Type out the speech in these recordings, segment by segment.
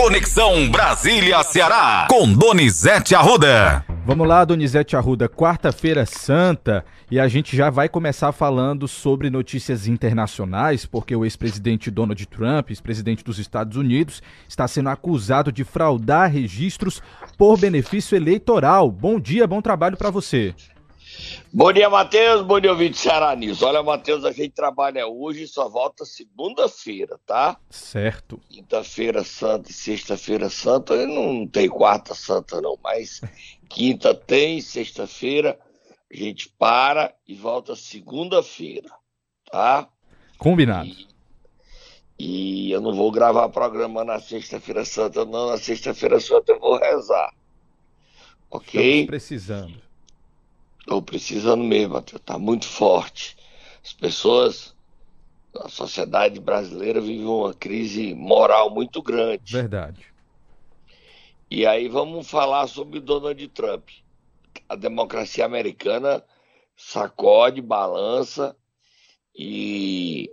Conexão Brasília-Ceará, com Donizete Arruda. Vamos lá, Donizete Arruda, quarta-feira santa, e a gente já vai começar falando sobre notícias internacionais, porque o ex-presidente Donald Trump, ex-presidente dos Estados Unidos, está sendo acusado de fraudar registros por benefício eleitoral. Bom dia, bom trabalho para você. Bom dia, Matheus. Bom dia, ouvinte Ceará News. Olha, Matheus, a gente trabalha hoje e só volta segunda-feira, tá? Certo. Quinta-feira santa e sexta-feira santa, não tem quarta santa não, mas quinta tem, sexta-feira a gente para e volta segunda-feira, tá? Combinado. E, e eu não vou gravar programa na sexta-feira santa, não. Na sexta-feira santa eu vou rezar. Ok? Estamos precisando. Estou precisando mesmo, está muito forte. As pessoas, a sociedade brasileira vive uma crise moral muito grande. Verdade. E aí vamos falar sobre Donald Trump. A democracia americana sacode, balança e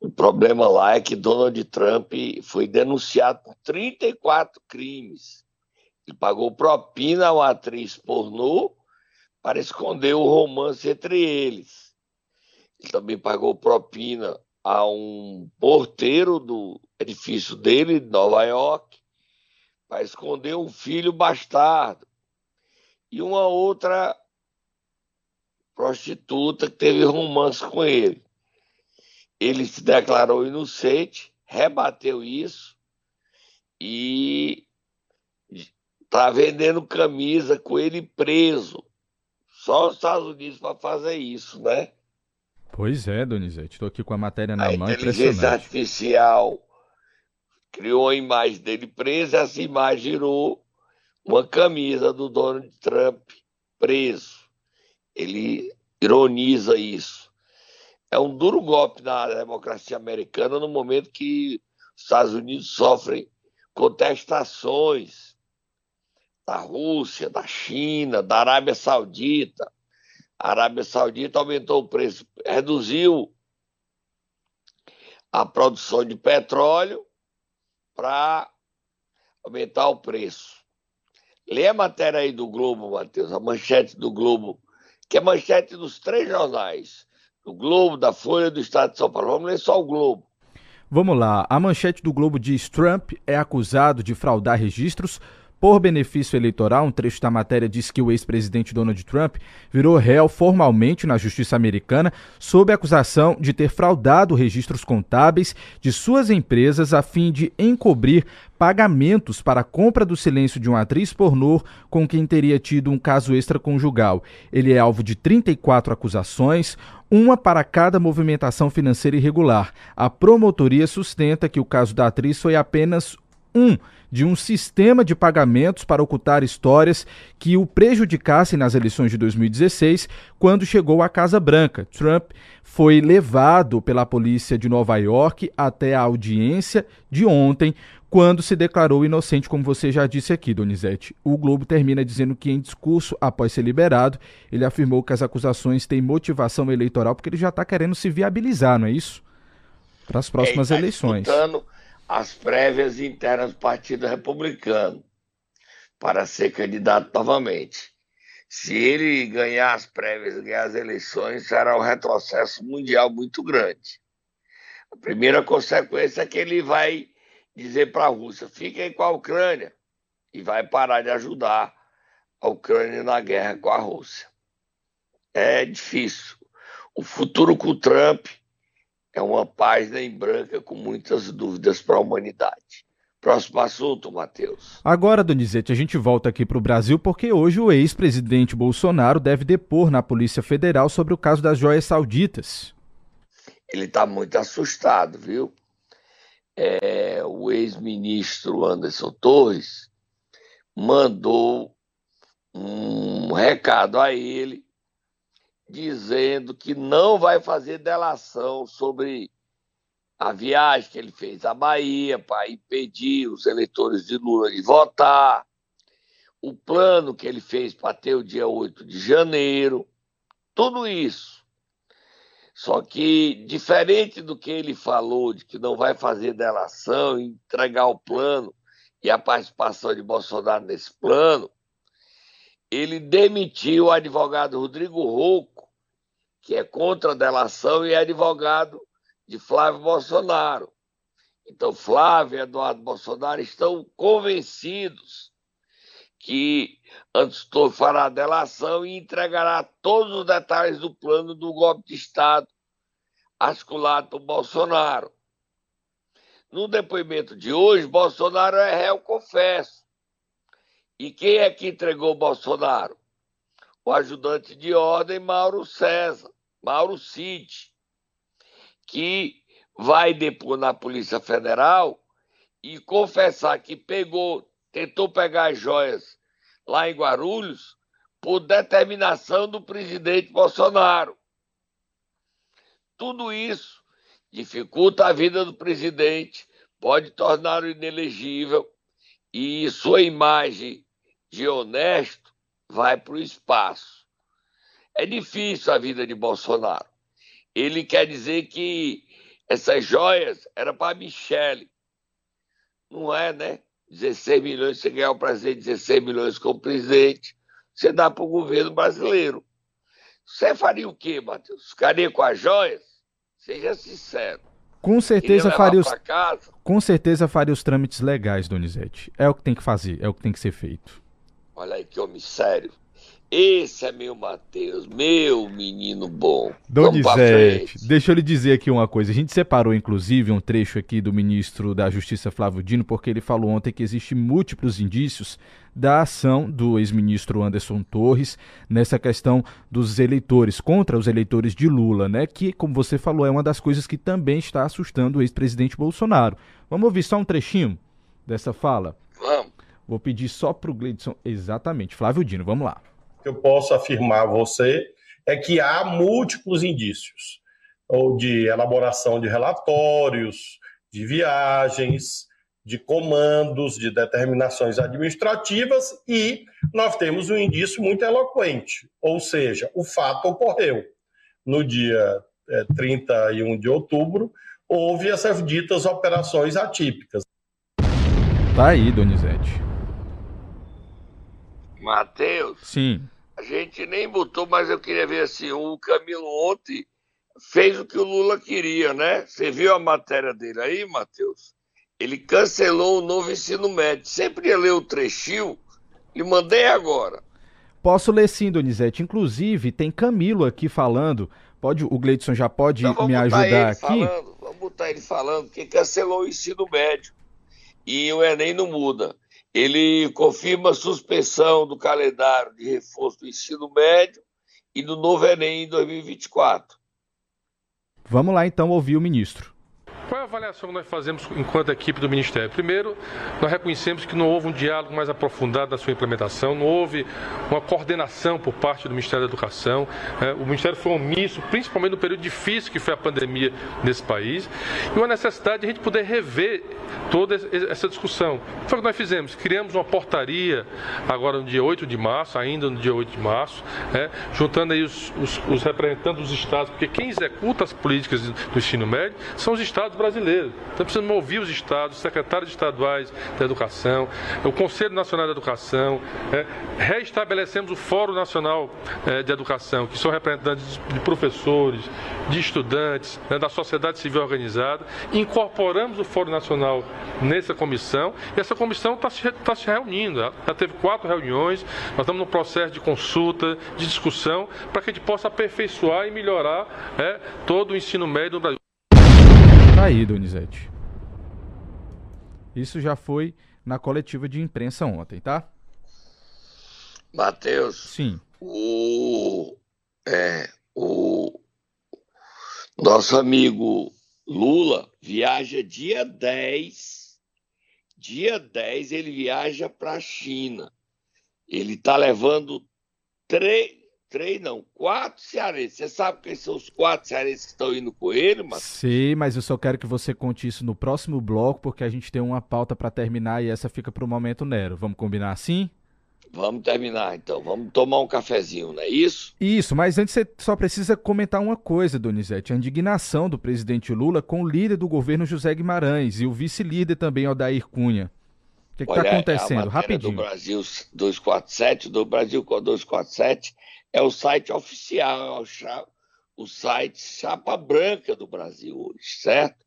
o problema lá é que Donald Trump foi denunciado por 34 crimes. Ele pagou propina a uma atriz pornô para esconder o romance entre eles. Ele também pagou propina a um porteiro do edifício dele, de Nova York, para esconder um filho bastardo. E uma outra prostituta que teve romance com ele. Ele se declarou inocente, rebateu isso e está vendendo camisa com ele preso. Só os Estados Unidos para fazer isso, né? Pois é, Donizete. Estou aqui com a matéria na a mão. A inteligência artificial criou a imagem dele preso, e essa imagem girou uma camisa do Donald Trump preso. Ele ironiza isso. É um duro golpe na democracia americana no momento que os Estados Unidos sofrem contestações da Rússia, da China, da Arábia Saudita. A Arábia Saudita aumentou o preço, reduziu a produção de petróleo para aumentar o preço. Lê a matéria aí do Globo, Matheus, a manchete do Globo, que é manchete dos três jornais, do Globo, da Folha do Estado de São Paulo. Vamos ler só o Globo. Vamos lá. A manchete do Globo diz: Trump é acusado de fraudar registros por benefício eleitoral, um trecho da matéria diz que o ex-presidente Donald Trump virou réu formalmente na justiça americana sob acusação de ter fraudado registros contábeis de suas empresas a fim de encobrir pagamentos para a compra do silêncio de uma atriz pornô com quem teria tido um caso extraconjugal. Ele é alvo de 34 acusações, uma para cada movimentação financeira irregular. A promotoria sustenta que o caso da atriz foi apenas um de um sistema de pagamentos para ocultar histórias que o prejudicassem nas eleições de 2016, quando chegou à Casa Branca. Trump foi levado pela polícia de Nova York até a audiência de ontem, quando se declarou inocente, como você já disse aqui, Donizete. O Globo termina dizendo que, em discurso após ser liberado, ele afirmou que as acusações têm motivação eleitoral porque ele já está querendo se viabilizar, não é isso? Para as próximas tá eleições. Disputando as prévias internas do Partido Republicano para ser candidato novamente. Se ele ganhar as prévias e ganhar as eleições, será um retrocesso mundial muito grande. A primeira consequência é que ele vai dizer para a Rússia: fiquem com a Ucrânia, e vai parar de ajudar a Ucrânia na guerra com a Rússia. É difícil. O futuro com o Trump é uma página em branca com muitas dúvidas para a humanidade. Próximo assunto, Matheus. Agora, Donizete, a gente volta aqui para o Brasil porque hoje o ex-presidente Bolsonaro deve depor na Polícia Federal sobre o caso das joias sauditas. Ele está muito assustado, viu? É, o ex-ministro Anderson Torres mandou um recado a ele dizendo que não vai fazer delação sobre a viagem que ele fez à Bahia para impedir os eleitores de Lula de votar, o plano que ele fez para ter o dia 8 de janeiro, tudo isso. Só que, diferente do que ele falou, de que não vai fazer delação, entregar o plano e a participação de Bolsonaro nesse plano, ele demitiu o advogado Rodrigo Rouco, que é contra a delação e é advogado de Flávio Bolsonaro. Então, Flávio e Eduardo Bolsonaro estão convencidos que Antônio fará a delação e entregará todos os detalhes do plano do golpe de Estado articulado por Bolsonaro. No depoimento de hoje, Bolsonaro é réu confesso. E quem é que entregou Bolsonaro? O ajudante de ordem Mauro César, Mauro Cid, que vai depor na Polícia Federal e confessar que pegou, tentou pegar as joias lá em Guarulhos por determinação do presidente Bolsonaro. Tudo isso dificulta a vida do presidente, pode torná-lo inelegível e sua imagem de honesto vai para o espaço. É difícil a vida de Bolsonaro. Ele quer dizer que essas joias eram para Michele. Não é, né? 16 milhões, você ganhar o presidente 16 milhões como presidente, você dá para o governo brasileiro. Você faria o quê, Matheus? Ficaria com as joias? Seja sincero. Com certeza faria os Com certeza faria os trâmites legais, Donizete. É o que tem que fazer, é o que tem que ser feito. Olha aí que homem sério. Esse é meu Matheus, meu menino bom. Donizete, deixa eu lhe dizer aqui uma coisa. A gente separou, inclusive, um trecho aqui do ministro da Justiça, Flávio Dino, porque ele falou ontem que existem múltiplos indícios da ação do ex-ministro Anderson Torres nessa questão dos eleitores, contra os eleitores de Lula, né? Que, como você falou, é uma das coisas que também está assustando o ex-presidente Bolsonaro. Vamos ouvir só um trechinho dessa fala? Vamos. Vou pedir só para o Gleidson. Exatamente. Flávio Dino, vamos lá que eu posso afirmar a você é que há múltiplos indícios, ou de elaboração de relatórios, de viagens, de comandos, de determinações administrativas, e nós temos um indício muito eloquente, ou seja, o fato ocorreu. No dia é, 31 de outubro, houve essas ditas operações atípicas. Tá aí, Donizete. Matheus. Sim. A gente nem botou, mas eu queria ver assim, o Camilo ontem fez o que o Lula queria, né? Você viu a matéria dele aí, Matheus? Ele cancelou o novo ensino médio. Sempre ia ler o trechinho e mandei agora. Posso ler sim, Donizete. Inclusive, tem Camilo aqui falando. Pode, o Gleidson já pode então, me ajudar aqui? Falando, vamos botar ele falando que cancelou o ensino médio. E o Enem não muda ele confirma a suspensão do calendário de reforço do ensino médio e do novo Enem em 2024. Vamos lá então ouvir o ministro. Qual é a avaliação que nós fazemos enquanto equipe do Ministério? Primeiro, nós reconhecemos que não houve um diálogo mais aprofundado na sua implementação, não houve uma coordenação por parte do Ministério da Educação. Né? O Ministério foi omisso, principalmente no período difícil que foi a pandemia nesse país, e uma necessidade de a gente poder rever toda essa discussão. Foi o que nós fizemos. Criamos uma portaria agora no dia 8 de março, ainda no dia 8 de março, né? juntando aí os, os, os representantes dos estados, porque quem executa as políticas do ensino médio são os estados brasileiro. Então precisamos ouvir os estados, os secretários estaduais da educação, o Conselho Nacional da Educação, é, reestabelecemos o Fórum Nacional é, de Educação, que são representantes de professores, de estudantes, né, da sociedade civil organizada, incorporamos o Fórum Nacional nessa comissão e essa comissão está se, tá se reunindo. Já teve quatro reuniões, nós estamos no processo de consulta, de discussão, para que a gente possa aperfeiçoar e melhorar é, todo o ensino médio no Brasil. Tá aí, Donizete. Isso já foi na coletiva de imprensa ontem, tá? Matheus. Sim. O, é, o nosso amigo Lula viaja dia 10. Dia 10 ele viaja para a China. Ele está levando três três, não, quatro cearenses. Você sabe quem são os quatro cearenses que estão indo com ele, mas Sei, mas eu só quero que você conte isso no próximo bloco, porque a gente tem uma pauta para terminar e essa fica para o momento Nero. Vamos combinar assim? Vamos terminar então, vamos tomar um cafezinho, não é isso? Isso, mas antes você só precisa comentar uma coisa, Donizete: a indignação do presidente Lula com o líder do governo José Guimarães e o vice-líder também, Odair Cunha. O que está acontecendo? A Rapidinho. do Brasil 247, do Brasil 247, é o site oficial, é o site chapa branca do Brasil hoje, certo?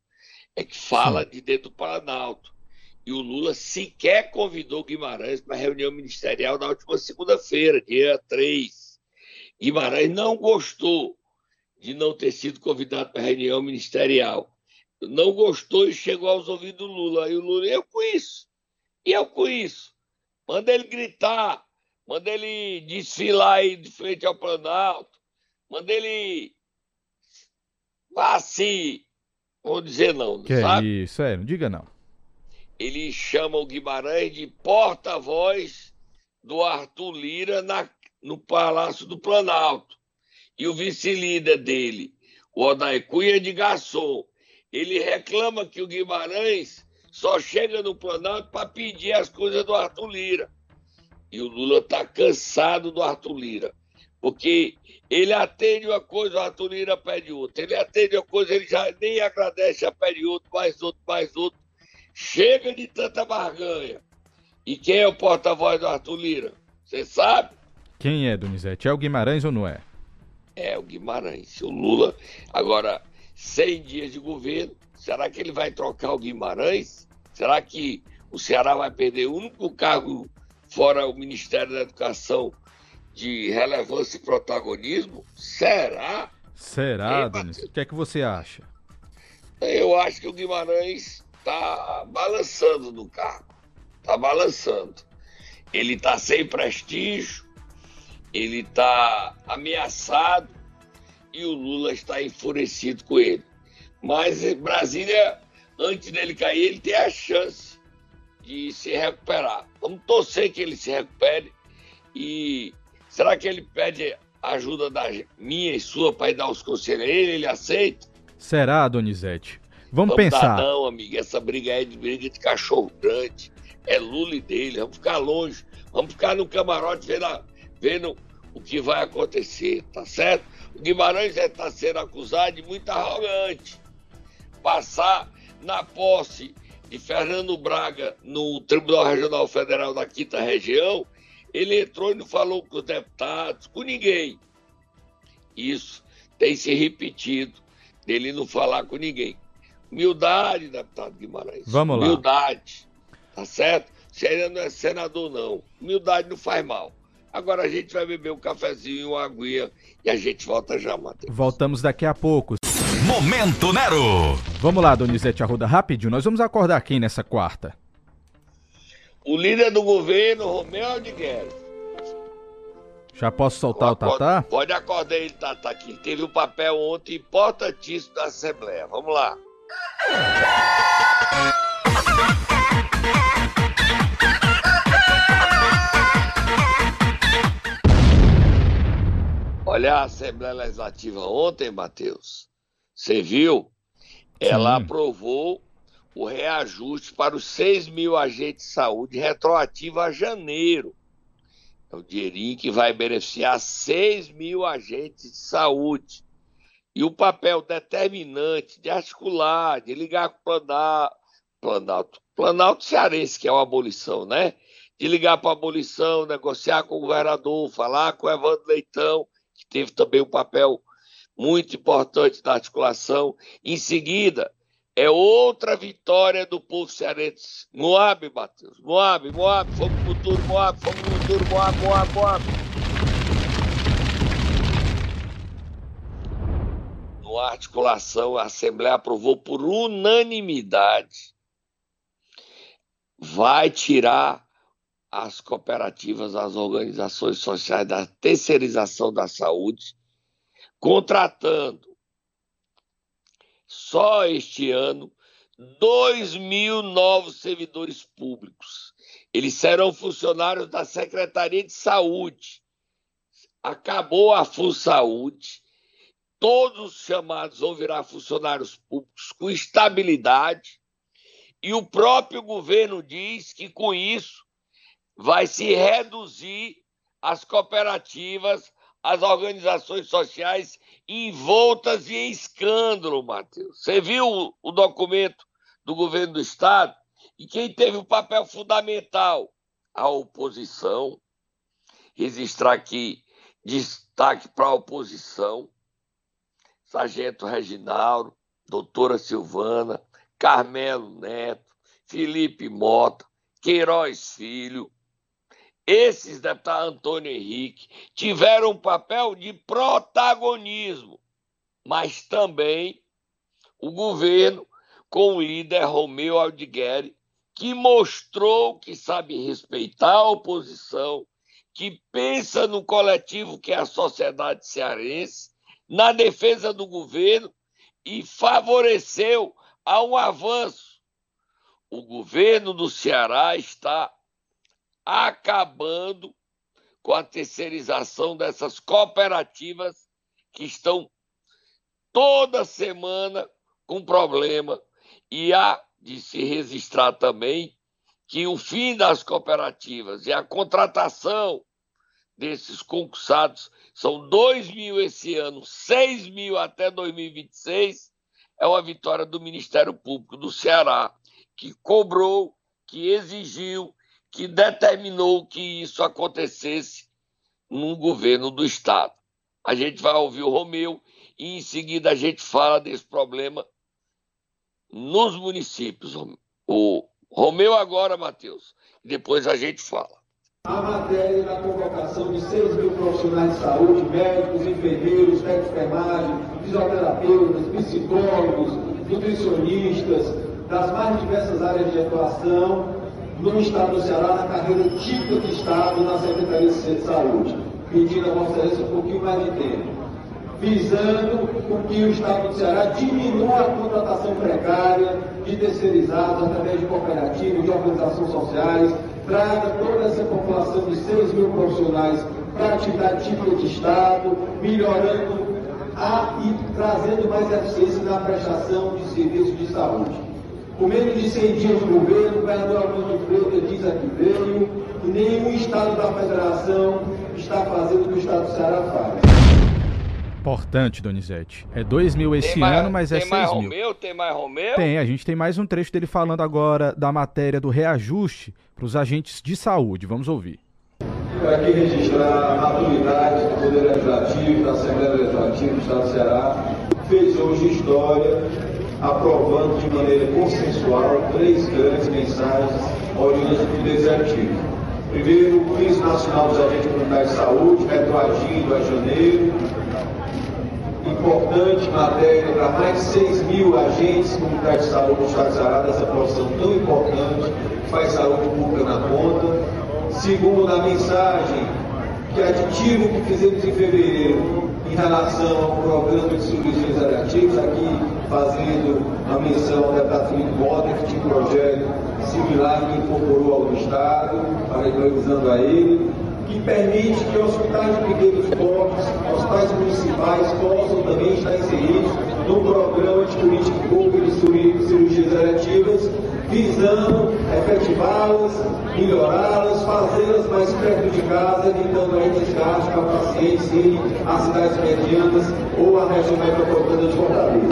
É que fala Sim. de dentro do Planalto. E o Lula sequer convidou Guimarães para a reunião ministerial na última segunda-feira, dia 3. Guimarães não gostou de não ter sido convidado para a reunião ministerial. Não gostou e chegou aos ouvidos do Lula. E o Lula, eu com isso. E eu com isso. Manda ele gritar, manda ele desfilar aí de frente ao Planalto, manda ele vá assim, vou dizer não, que sabe? É isso, é, não diga não ele chama o Guimarães de porta-voz do Arthur Lira na, no Palácio do Planalto. E o vice-líder dele, o Cunha, de garçom. Ele reclama que o Guimarães só chega no Planalto para pedir as coisas do Arthur Lira. E o Lula está cansado do Arthur Lira. Porque ele atende uma coisa, o Arthur Lira pede outra. Ele atende uma coisa, ele já nem agradece, já pede outro, mais outro, mais outro. Chega de tanta barganha. E quem é o porta-voz do Arthur Lira? Você sabe? Quem é, Donizete? É o Guimarães ou não é? É o Guimarães. O Lula, agora, 100 dias de governo, será que ele vai trocar o Guimarães? Será que o Ceará vai perder o único cargo fora o Ministério da Educação de relevância e protagonismo? Será? Será, Donizete? O que é que você acha? Eu acho que o Guimarães tá balançando no cargo. Tá balançando. Ele tá sem prestígio, ele tá ameaçado e o Lula está enfurecido com ele. Mas Brasília, antes dele cair, ele tem a chance de se recuperar. Vamos torcer que ele se recupere e será que ele pede ajuda da minha e sua para dar os conselhos a ele? Ele aceita? Será, Donizete? Vamos, vamos pensar. Dar, não, amigo, essa briga é de briga de cachorro grande. É Lula e dele, vamos ficar longe. Vamos ficar no camarote vendo, vendo o que vai acontecer, tá certo? O Guimarães está sendo acusado de muito arrogante. Passar na posse de Fernando Braga no Tribunal Regional Federal da Quinta Região, ele entrou e não falou com os deputados, com ninguém. Isso tem se repetido, dele não falar com ninguém. Humildade, deputado Guimarães. Vamos lá. Humildade. Tá certo? Você ainda não é senador, não. Humildade não faz mal. Agora a gente vai beber um cafezinho, uma aguinha e a gente volta já, Matheus. Voltamos daqui a pouco. Momento Nero. Vamos lá, Donizete Arruda, rapidinho. Nós vamos acordar quem nessa quarta? O líder do governo, Romeu de Guerra. Já posso soltar o Tatá? Pode acordar ele, Tatá, que teve um papel ontem importantíssimo da Assembleia. Vamos lá. Olha a Assembleia Legislativa ontem, Matheus. Você viu? Ela Sim. aprovou o reajuste para os 6 mil agentes de saúde retroativo a janeiro. É o dinheirinho que vai beneficiar 6 mil agentes de saúde e o papel determinante de articular, de ligar com o Planalto, Planalto, Planalto Cearense, que é uma abolição, né? De ligar para a abolição, negociar com o governador, falar com o Evandro Leitão, que teve também um papel muito importante na articulação. Em seguida, é outra vitória do povo cearense. Moab, Matheus. Moab, Moab, pro futuro, Moab, pro futuro, Moab, Moab, Moab. a articulação, a Assembleia aprovou por unanimidade, vai tirar as cooperativas, as organizações sociais da terceirização da saúde, contratando só este ano 2 mil novos servidores públicos. Eles serão funcionários da Secretaria de Saúde. Acabou a FUNSaúde todos os chamados vão virar funcionários públicos com estabilidade, e o próprio governo diz que com isso vai se reduzir as cooperativas, as organizações sociais envoltas em escândalo, Matheus. Você viu o documento do governo do Estado? E quem teve o papel fundamental? A oposição. Registrar aqui destaque para a oposição. Sargento Reginaldo, doutora Silvana, Carmelo Neto, Felipe Mota, Queiroz Filho, esses deputados Antônio Henrique tiveram um papel de protagonismo, mas também o governo com o líder Romeu Aldigueri, que mostrou que sabe respeitar a oposição, que pensa no coletivo que é a sociedade cearense, na defesa do governo e favoreceu a um avanço. O governo do Ceará está acabando com a terceirização dessas cooperativas que estão toda semana com problema. E há de se registrar também que o fim das cooperativas e a contratação desses concursados são 2 mil esse ano, 6 mil até 2026, é uma vitória do Ministério Público do Ceará, que cobrou, que exigiu que determinou que isso acontecesse no governo do Estado. A gente vai ouvir o Romeu e em seguida a gente fala desse problema nos municípios. O Romeu agora, Matheus, depois a gente fala. A matéria da convocação de 6 mil profissionais de saúde, médicos, enfermeiros, técnicos de enfermagem, fisioterapeutas, psicólogos, nutricionistas, das mais diversas áreas de atuação, no Estado do Ceará na carreira típica de Estado na Secretaria de Saúde, pedindo a Vossa Excelência um pouquinho mais de tempo, visando com que o Estado do Ceará diminua a contratação precária de terceirizados através de cooperativas, de organizações sociais, traga toda essa população de 6 mil profissionais para atividade típica de Estado, melhorando a, e trazendo mais eficiência na prestação de serviços de saúde. Com menos de 100 dias de governo, o governador Armando Freitas diz aqui veio que nenhum Estado da Federação está fazendo o que o Estado do Ceará faz. Importante, Donizete. É 2 mil esse mais, ano, mas é 6 mil. Tem mais Romeu? Tem mais Romeu? Tem, a gente tem mais um trecho dele falando agora da matéria do reajuste para os agentes de saúde. Vamos ouvir. Quero aqui registrar a maturidade do Poder Legislativo, da Assembleia Legislativa do Estado do Ceará, fez hoje história aprovando de maneira consensual três grandes mensagens oriundas do Executivo. Primeiro, o Piso Nacional dos Agentes Comunitários de Saúde, retroagindo a janeiro. Importante matéria para mais de 6 mil agentes comunitários de saúde do Estado de profissão tão importante, que faz saúde pública na ponta. Segundo, a mensagem que aditivo que fizemos em fevereiro em relação ao programa de cirurgias eletivas, aqui fazendo a menção ao deputado Mota, que tinha um projeto similar que incorporou ao Estado, parabenizando a ele, que permite que hospitais de pequenos portos, hospitais municipais, possam também estar inseridos no programa de política pública de cirurgias eletivas, visando efetivá-las, melhorá-las, fazê-las mais perto de casa, evitando aí desgaste para pacientes irem às cidades medianas ou à região metropolitana de Fortaleza.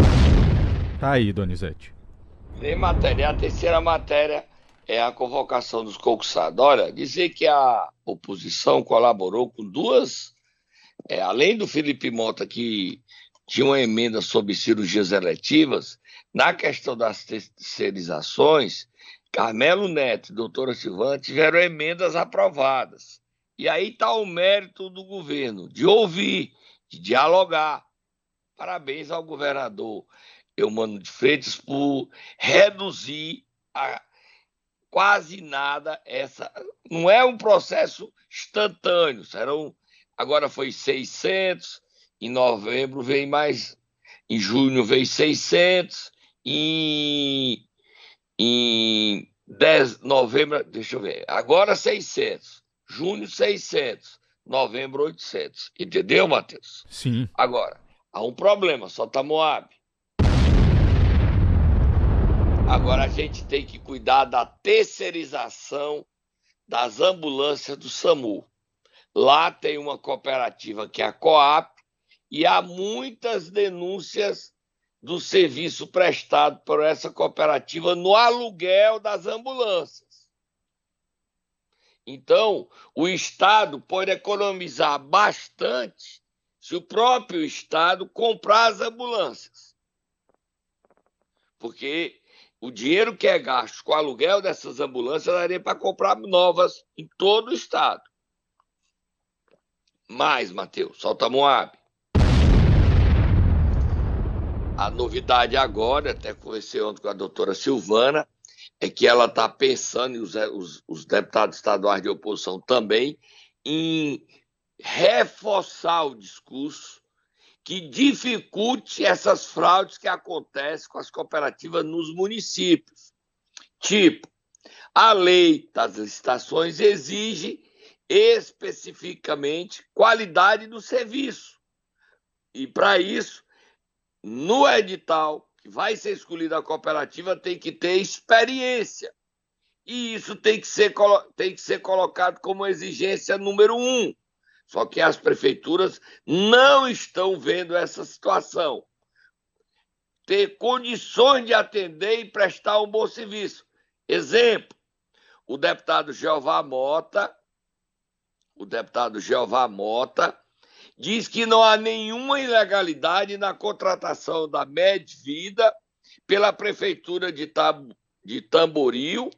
Tá aí, Donizete. Tem matéria. A terceira matéria é a convocação dos concursados. Olha, dizer que a oposição colaborou com duas, é, além do Felipe Mota, que tinha uma emenda sobre cirurgias eletivas, na questão das terceirizações, Carmelo Neto e doutora Silvana tiveram emendas aprovadas. E aí está o mérito do governo, de ouvir, de dialogar. Parabéns ao governador Eumano de Freitas por reduzir a quase nada essa. Não é um processo instantâneo, serão. Agora foi 600, em novembro vem mais, em junho veio 600, em, em 10 novembro, deixa eu ver, agora 600, junho 600, novembro 800. Entendeu, Matheus? Sim. Agora, há um problema, só tá Moab. Agora a gente tem que cuidar da terceirização das ambulâncias do SAMU. Lá tem uma cooperativa que é a COAP e há muitas denúncias do serviço prestado por essa cooperativa no aluguel das ambulâncias. Então, o Estado pode economizar bastante se o próprio Estado comprar as ambulâncias. Porque o dinheiro que é gasto com o aluguel dessas ambulâncias daria para comprar novas em todo o Estado. Mais, Matheus, solta Moab. A novidade agora, até conversei ontem com a doutora Silvana, é que ela está pensando, e os, os, os deputados estaduais de oposição também, em reforçar o discurso que dificulte essas fraudes que acontecem com as cooperativas nos municípios. Tipo, a lei das licitações exige especificamente qualidade do serviço. E para isso, no edital que vai ser escolhida a cooperativa tem que ter experiência. E isso tem que ser, tem que ser colocado como exigência número um. Só que as prefeituras não estão vendo essa situação. Ter condições de atender e prestar um bom serviço. Exemplo, o deputado Jeová Mota, o deputado Jeová Mota, diz que não há nenhuma ilegalidade na contratação da Medvida pela prefeitura de, Tab de Tamboril,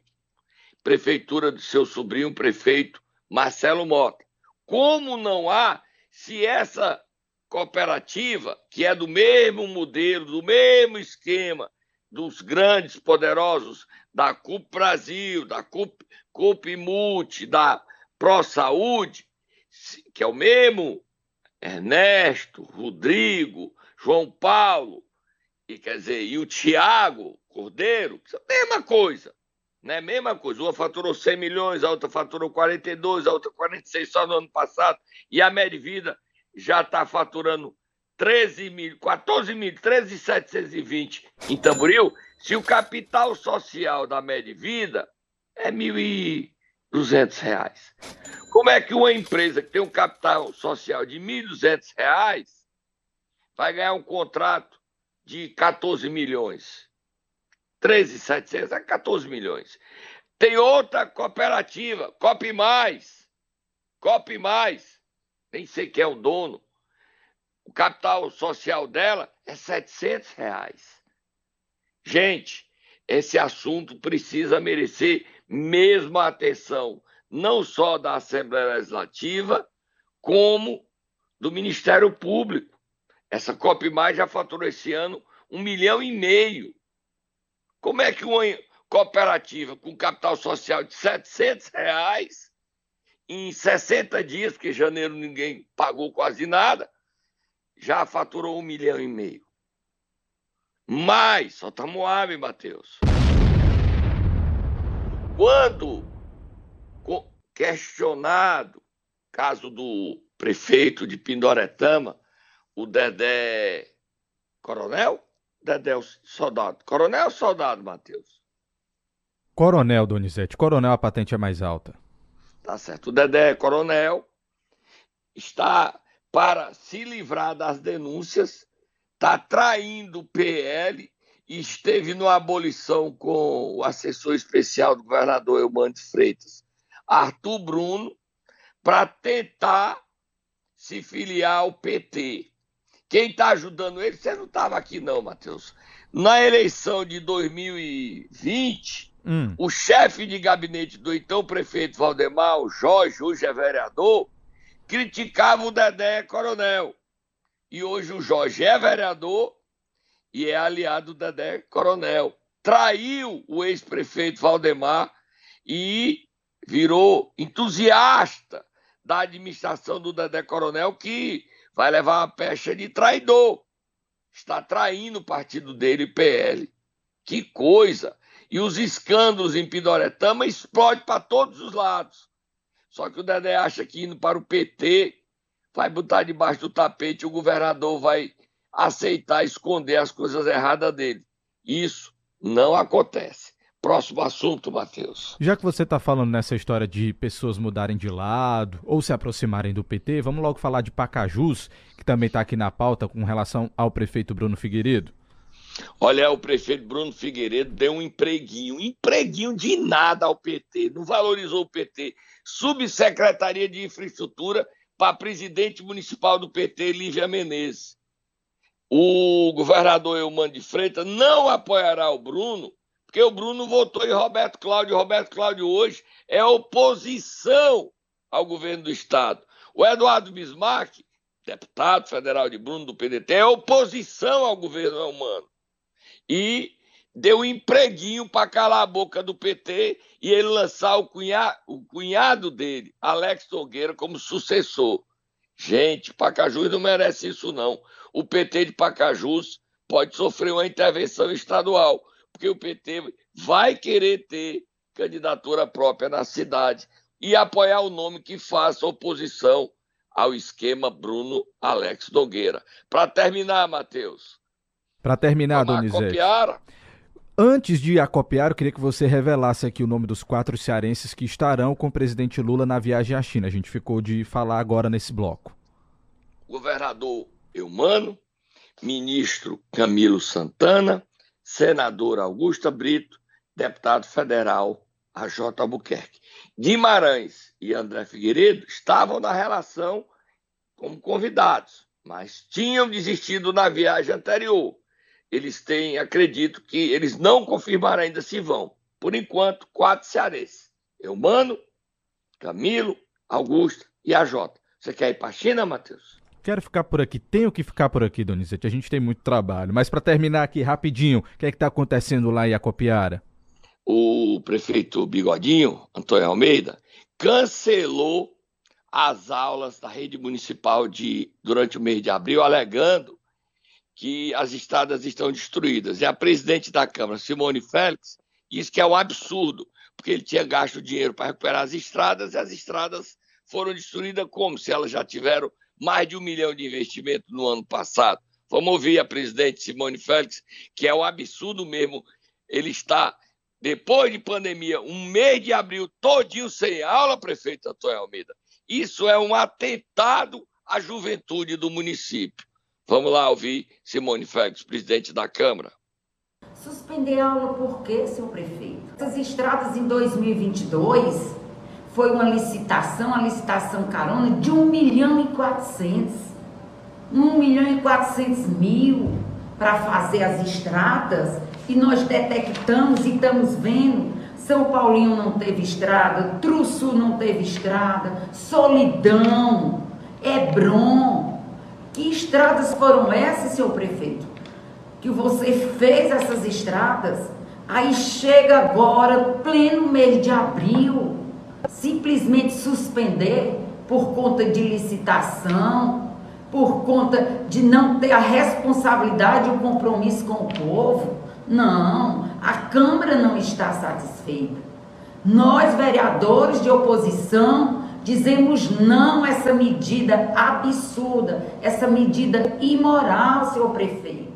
prefeitura do seu sobrinho prefeito Marcelo Mota. Como não há se essa cooperativa, que é do mesmo modelo, do mesmo esquema dos grandes poderosos da CUP Brasil, da CUP, CUP Multi, da Pro Saúde, que é o mesmo Ernesto, Rodrigo, João Paulo, e quer dizer, e o Tiago Cordeiro, é a mesma coisa. Né? Mesma coisa. Uma faturou 100 milhões, a outra faturou 42, a outra 46 só no ano passado, e a Medvida já está faturando 13 mil, 14 mil, 13,720 em Tamboril. Se o capital social da Medvida é 1.200 reais. Como é que uma empresa que tem um capital social de R$ 1.200 vai ganhar um contrato de 14 milhões? 13,700 é 14 milhões. Tem outra cooperativa, Cop Mais. Cop Mais. Nem sei quem é o dono. O capital social dela é 700 reais. Gente, esse assunto precisa merecer mesma atenção não só da Assembleia Legislativa, como do Ministério Público. Essa COP+, já faturou esse ano um milhão e meio. Como é que uma cooperativa com capital social de 700 reais, em 60 dias, porque em janeiro ninguém pagou quase nada, já faturou um milhão e meio? Mas, só tá Moab, Matheus. Quando questionado, caso do prefeito de Pindoretama, o Dedé Coronel? Dedé Soldado. Coronel ou Soldado, Matheus? Coronel, Donizete. Coronel, a patente é mais alta. Tá certo. O Dedé Coronel está, para se livrar das denúncias, está traindo o PL esteve numa abolição com o assessor especial do governador Eumano Freitas. Arthur Bruno para tentar se filiar ao PT. Quem está ajudando ele, você não estava aqui não, Matheus. Na eleição de 2020, hum. o chefe de gabinete do então prefeito Valdemar, o Jorge, hoje é vereador, criticava o Dedé Coronel. E hoje o Jorge é vereador e é aliado do Dedé Coronel. Traiu o ex-prefeito Valdemar e virou entusiasta da administração do Dedé Coronel, que vai levar uma pecha de traidor. Está traindo o partido dele, PL. Que coisa! E os escândalos em Pindoretama explodem para todos os lados. Só que o Dedé acha que indo para o PT vai botar debaixo do tapete, o governador vai aceitar esconder as coisas erradas dele. Isso não acontece. Próximo assunto, Matheus. Já que você está falando nessa história de pessoas mudarem de lado ou se aproximarem do PT, vamos logo falar de Pacajus, que também está aqui na pauta com relação ao prefeito Bruno Figueiredo. Olha, o prefeito Bruno Figueiredo deu um empreguinho, um empreguinho de nada ao PT, não valorizou o PT. Subsecretaria de Infraestrutura para presidente municipal do PT, Lívia Menezes. O governador Eumano de Freitas não apoiará o Bruno porque o Bruno votou em Roberto Cláudio. Roberto Cláudio hoje é oposição ao governo do Estado. O Eduardo Bismarck, deputado federal de Bruno do PDT, é oposição ao governo humano. E deu empreguinho para calar a boca do PT e ele lançar o cunhado, o cunhado dele, Alex Nogueira, como sucessor. Gente, Pacajus não merece isso, não. O PT de Pacajus pode sofrer uma intervenção estadual porque o PT vai querer ter candidatura própria na cidade e apoiar o nome que faça oposição ao esquema Bruno Alex Nogueira. Para terminar, Matheus. Para terminar, Donizete. Antes de acopiar, eu queria que você revelasse aqui o nome dos quatro cearenses que estarão com o presidente Lula na viagem à China. A gente ficou de falar agora nesse bloco. Governador Eumano, ministro Camilo Santana, senadora Augusta Brito, deputado federal AJ Albuquerque. Guimarães e André Figueiredo estavam na relação como convidados, mas tinham desistido na viagem anterior. Eles têm, acredito que eles não confirmaram ainda se vão. Por enquanto, quatro cearenses. Eumano, Camilo, Augusto e AJ. Você quer ir para a China, Matheus? Quero ficar por aqui, tenho que ficar por aqui, Donizete. A gente tem muito trabalho. Mas para terminar aqui rapidinho, o que é que está acontecendo lá em Acopiara? O prefeito Bigodinho, Antônio Almeida, cancelou as aulas da rede municipal de durante o mês de abril, alegando que as estradas estão destruídas. E a presidente da Câmara, Simone Félix, disse que é um absurdo, porque ele tinha gasto dinheiro para recuperar as estradas e as estradas foram destruídas como se elas já tiveram mais de um milhão de investimento no ano passado. Vamos ouvir a presidente Simone Félix, que é um absurdo mesmo. Ele está, depois de pandemia, um mês de abril todinho sem aula, prefeito Antônio Almeida. Isso é um atentado à juventude do município. Vamos lá ouvir Simone Félix, presidente da Câmara. Suspender a aula por quê, seu prefeito? Essas estradas em 2022 foi uma licitação, a licitação carona de 1 milhão e 400. 1 milhão e 400 mil para fazer as estradas e nós detectamos e estamos vendo. São Paulinho não teve estrada, Truçu não teve estrada, Solidão, Hebron. Que estradas foram essas, seu prefeito? Que você fez essas estradas? Aí chega agora, pleno mês de abril, simplesmente suspender por conta de licitação, por conta de não ter a responsabilidade e o compromisso com o povo. Não, a Câmara não está satisfeita. Nós, vereadores de oposição, dizemos não a essa medida absurda, essa medida imoral, senhor prefeito.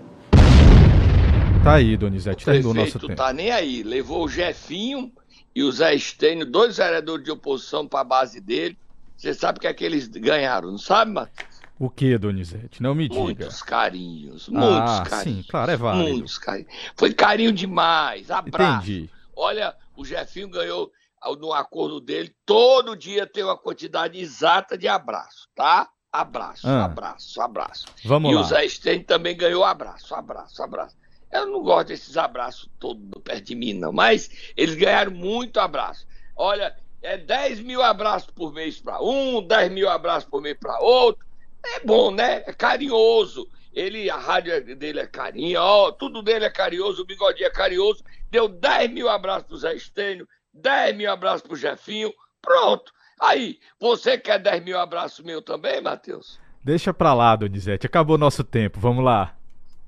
Tá aí, Donizete, o nosso tempo. tá nem aí, levou o Jefinho e o Zé Estênio, dois vereadores de oposição para a base dele. Você sabe o que é que eles ganharam, não sabe, Matheus? O que, Donizete? Não me diga. Muitos carinhos, muitos ah, carinhos. Sim, claro, é válido. Muitos carinhos. Foi carinho demais, abraço. Entendi. Olha, o Jefinho ganhou no acordo dele, todo dia tem uma quantidade exata de abraço, tá? Abraço, ah. abraço, abraço. Vamos e lá. o Zé Estênio também ganhou abraço, abraço, abraço. Eu não gosto desses abraços todos perto de mim, não. Mas eles ganharam muito abraço. Olha, é 10 mil abraços por mês para um, 10 mil abraços por mês para outro. É bom, né? É carinhoso. Ele, a rádio dele é carinho, ó, tudo dele é carinhoso, o bigodinho é carinhoso. Deu 10 mil abraços pro Zé Estênio, 10 mil abraços pro Jefinho. Pronto. Aí, você quer 10 mil abraços meu também, Matheus? Deixa pra lá, Donizete. Acabou nosso tempo. Vamos lá.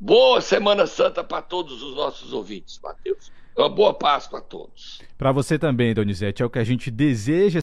Boa Semana Santa para todos os nossos ouvintes, Matheus. Uma boa Páscoa a todos. Para você também, Donizete, é o que a gente deseja